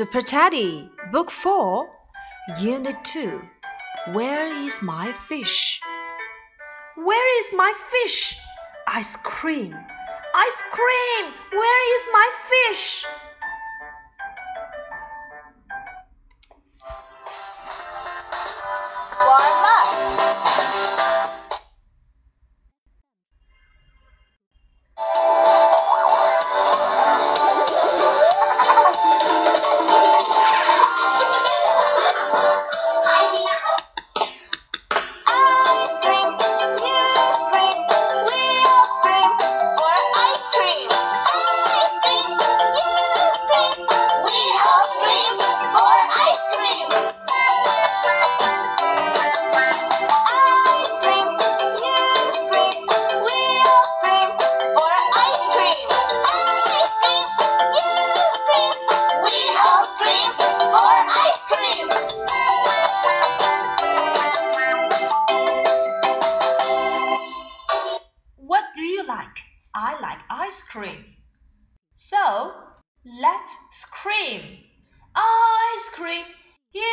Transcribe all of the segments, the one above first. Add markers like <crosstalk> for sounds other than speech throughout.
Super Teddy, Book 4, Unit 2. Where is my fish? Where is my fish? Ice cream. Ice cream! Where is my fish? Do you like? I like ice cream. So, let's scream. Ice cream, you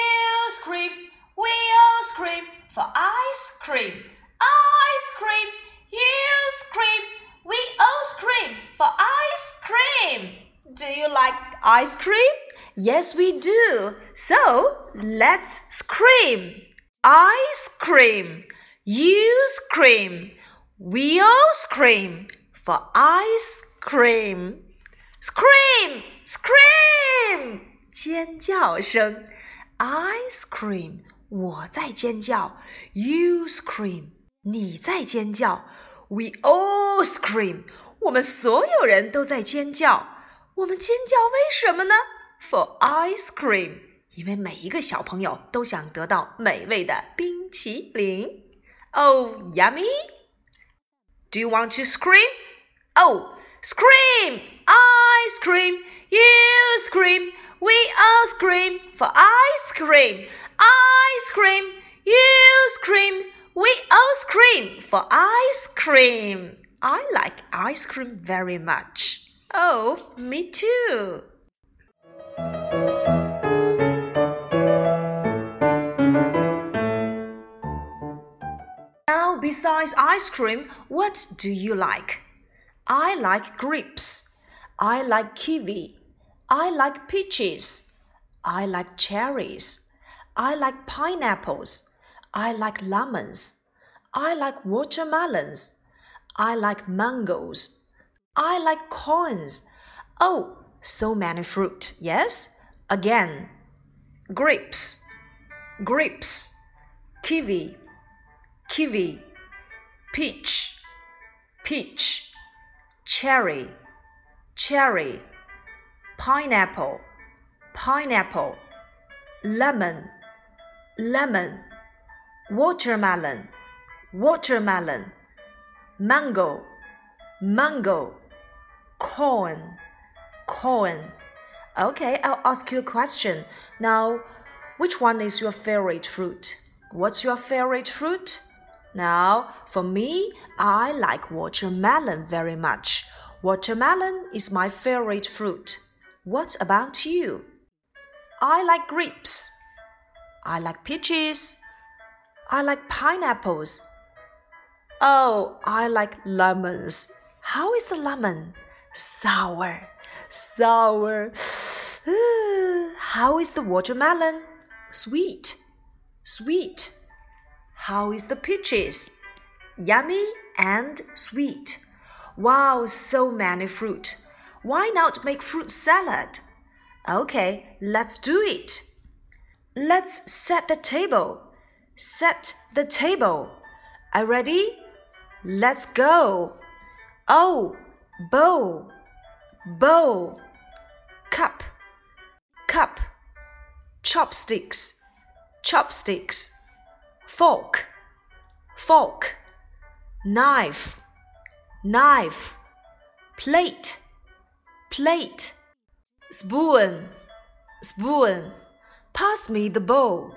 scream, we all scream for ice cream. Ice cream, you scream, we all scream for ice cream. Do you like ice cream? Yes, we do. So, let's scream. Ice cream, you scream. We all scream for ice cream. Scream! Scream! 尖叫声，ice cream，我在尖叫；you scream，你在尖叫；we all scream，我们所有人都在尖叫。我们尖叫为什么呢？For ice cream，因为每一个小朋友都想得到美味的冰淇淋。Oh, yummy! Do you want to scream? Oh, scream! Ice cream! You scream! We all scream for ice cream! Ice cream! You scream! We all scream for ice cream! I like ice cream very much. Oh, me too. Besides ice cream, what do you like? I like grapes. I like kiwi. I like peaches. I like cherries. I like pineapples. I like lemons. I like watermelons. I like mangoes. I like corns. Oh, so many fruit. Yes? Again. Grapes. Grapes. Kiwi kiwi, peach, peach, cherry, cherry, pineapple, pineapple, lemon, lemon, watermelon, watermelon, mango, mango, corn, corn. Okay, I'll ask you a question. Now, which one is your favorite fruit? What's your favorite fruit? Now, for me, I like watermelon very much. Watermelon is my favorite fruit. What about you? I like grapes. I like peaches. I like pineapples. Oh, I like lemons. How is the lemon? Sour. Sour. <sighs> How is the watermelon? Sweet. Sweet. How is the peaches? Yummy and sweet. Wow, so many fruit. Why not make fruit salad? Okay, let's do it. Let's set the table. Set the table. Are ready? Let's go. Oh, bowl, bowl, cup, cup, chopsticks, chopsticks fork, fork, knife, knife, plate, plate, spoon, spoon. Pass me the bowl.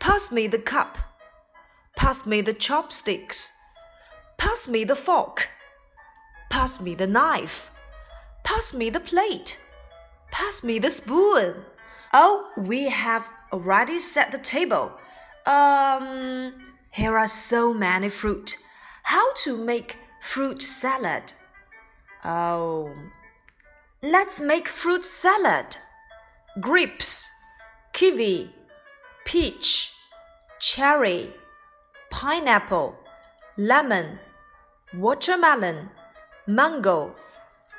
Pass me the cup. Pass me the chopsticks. Pass me the fork. Pass me the knife. Pass me the plate. Pass me the spoon. Oh, we have already set the table. Um, here are so many fruit. How to make fruit salad? Oh, let's make fruit salad. Grapes, kiwi, peach, cherry, pineapple, lemon, watermelon, mango,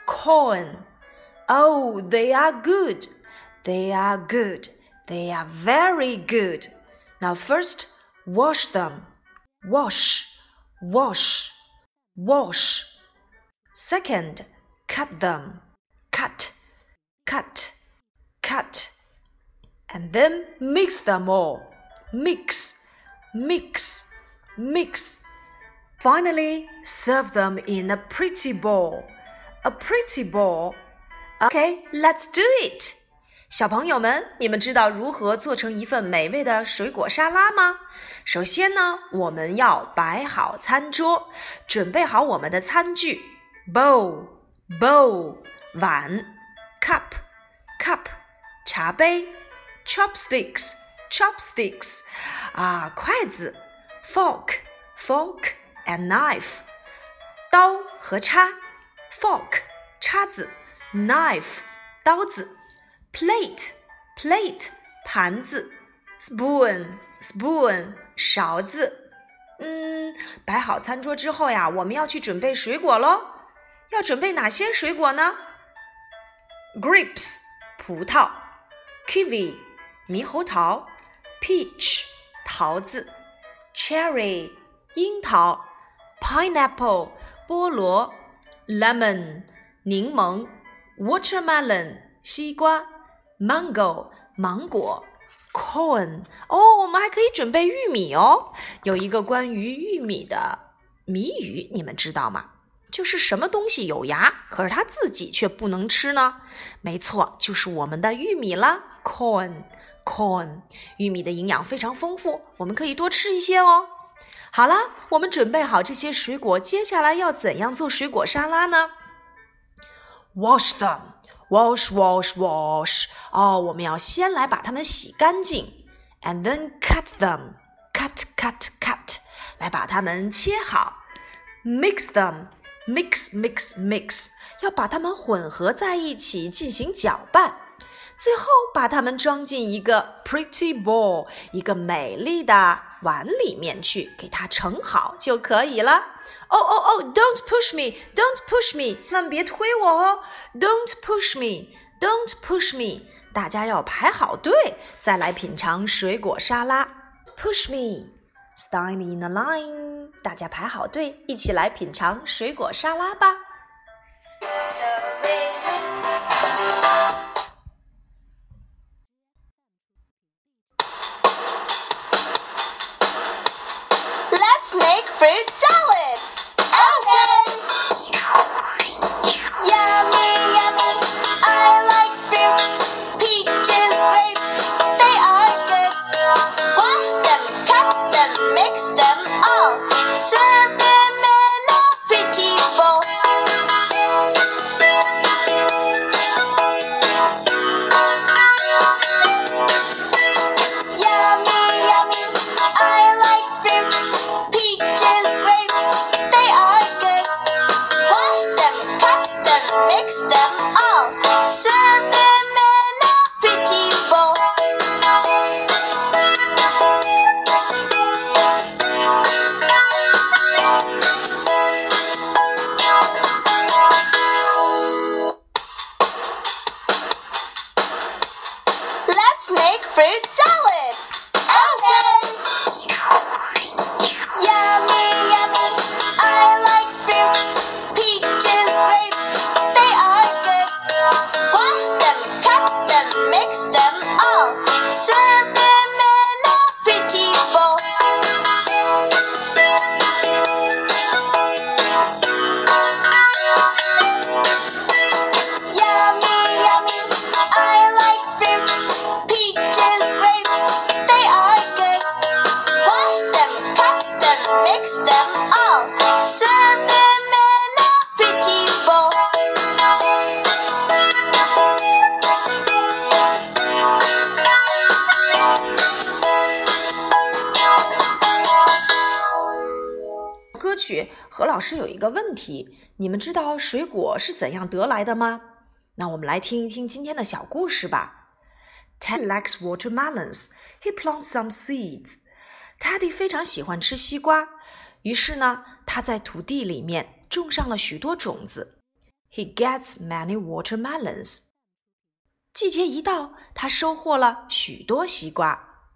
corn. Oh, they are good. They are good. They are very good. Now, first, wash them. Wash, wash, wash. Second, cut them. Cut, cut, cut. And then mix them all. Mix, mix, mix. Finally, serve them in a pretty bowl. A pretty bowl. Okay, let's do it. 小朋友们，你们知道如何做成一份美味的水果沙拉吗？首先呢，我们要摆好餐桌，准备好我们的餐具：bowl、bowl 碗、cup、cup 茶杯、chopsticks、chopsticks 啊筷子、fork、fork and knife 刀和叉，fork 叉子，knife 刀子。Plate plate 盘子，spoon spoon 勺子。嗯，摆好餐桌之后呀，我们要去准备水果喽。要准备哪些水果呢？Grapes 葡萄，kiwi 猕猴桃，peach 桃子，cherry 樱桃，pineapple 菠萝，lemon 柠檬，watermelon 西瓜。Mango 芒果，corn 哦，我们还可以准备玉米哦。有一个关于玉米的谜语，你们知道吗？就是什么东西有牙，可是它自己却不能吃呢？没错，就是我们的玉米啦，corn，corn。玉米的营养非常丰富，我们可以多吃一些哦。好了，我们准备好这些水果，接下来要怎样做水果沙拉呢？Wash them。Wash, wash, wash. 哦，我们要先来把它们洗干净，and then cut them. Cut, cut, cut. 来把它们切好。Mix them. Mix, mix, mix. 要把它们混合在一起进行搅拌。最后把它们装进一个 pretty bowl，一个美丽的碗里面去，给它盛好就可以了。哦哦哦！Don't push me! Don't push me! 万万别推我哦！Don't push me! Don't push me! 大家要排好队，再来品尝水果沙拉。Push me! Stand in a line. 大家排好队，一起来品尝水果沙拉吧。何老师有一个问题，你们知道水果是怎样得来的吗？那我们来听一听今天的小故事吧。Teddy likes watermelons. He plants some seeds. Teddy 非常喜欢吃西瓜，于是呢，他在土地里面种上了许多种子。He gets many watermelons. 季节一到，他收获了许多西瓜。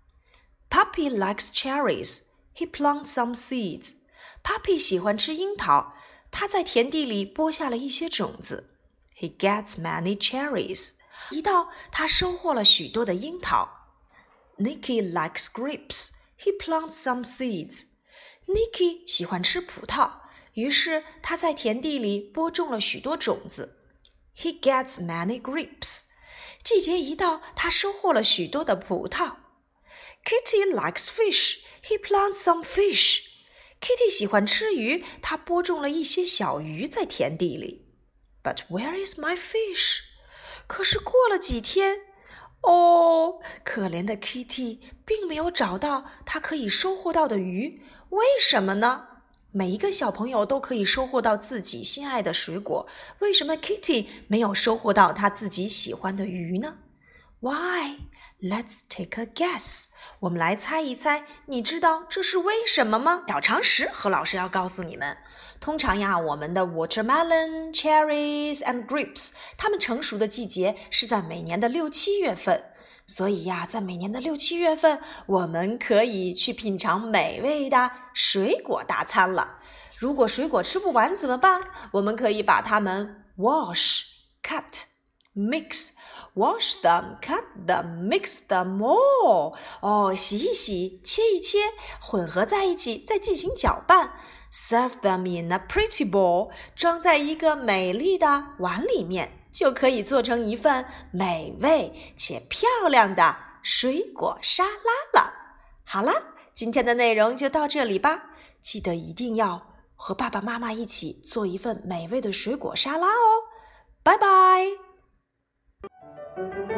Puppy likes cherries. He plants some seeds. Puppy 喜欢吃樱桃，他在田地里播下了一些种子。He gets many cherries. 一到，他收获了许多的樱桃。Nicky likes grapes. He plants some seeds. Nicky 喜欢吃葡萄，于是他在田地里播种了许多种子。He gets many grapes. 季节一到，他收获了许多的葡萄。Kitty likes fish. He plants some fish. Kitty 喜欢吃鱼，他播种了一些小鱼在田地里。But where is my fish？可是过了几天，哦，可怜的 Kitty 并没有找到他可以收获到的鱼。为什么呢？每一个小朋友都可以收获到自己心爱的水果，为什么 Kitty 没有收获到他自己喜欢的鱼呢？Why？Let's take a guess。我们来猜一猜，你知道这是为什么吗？小常识，何老师要告诉你们。通常呀，我们的 watermelon、cherries and grapes，它们成熟的季节是在每年的六七月份。所以呀，在每年的六七月份，我们可以去品尝美味的水果大餐了。如果水果吃不完怎么办？我们可以把它们 wash、cut、mix。Wash them, cut them, mix them all。哦，洗一洗，切一切，混合在一起，再进行搅拌。Serve them in a pretty bowl，装在一个美丽的碗里面，就可以做成一份美味且漂亮的水果沙拉了。好了，今天的内容就到这里吧。记得一定要和爸爸妈妈一起做一份美味的水果沙拉哦。拜拜。Thank you.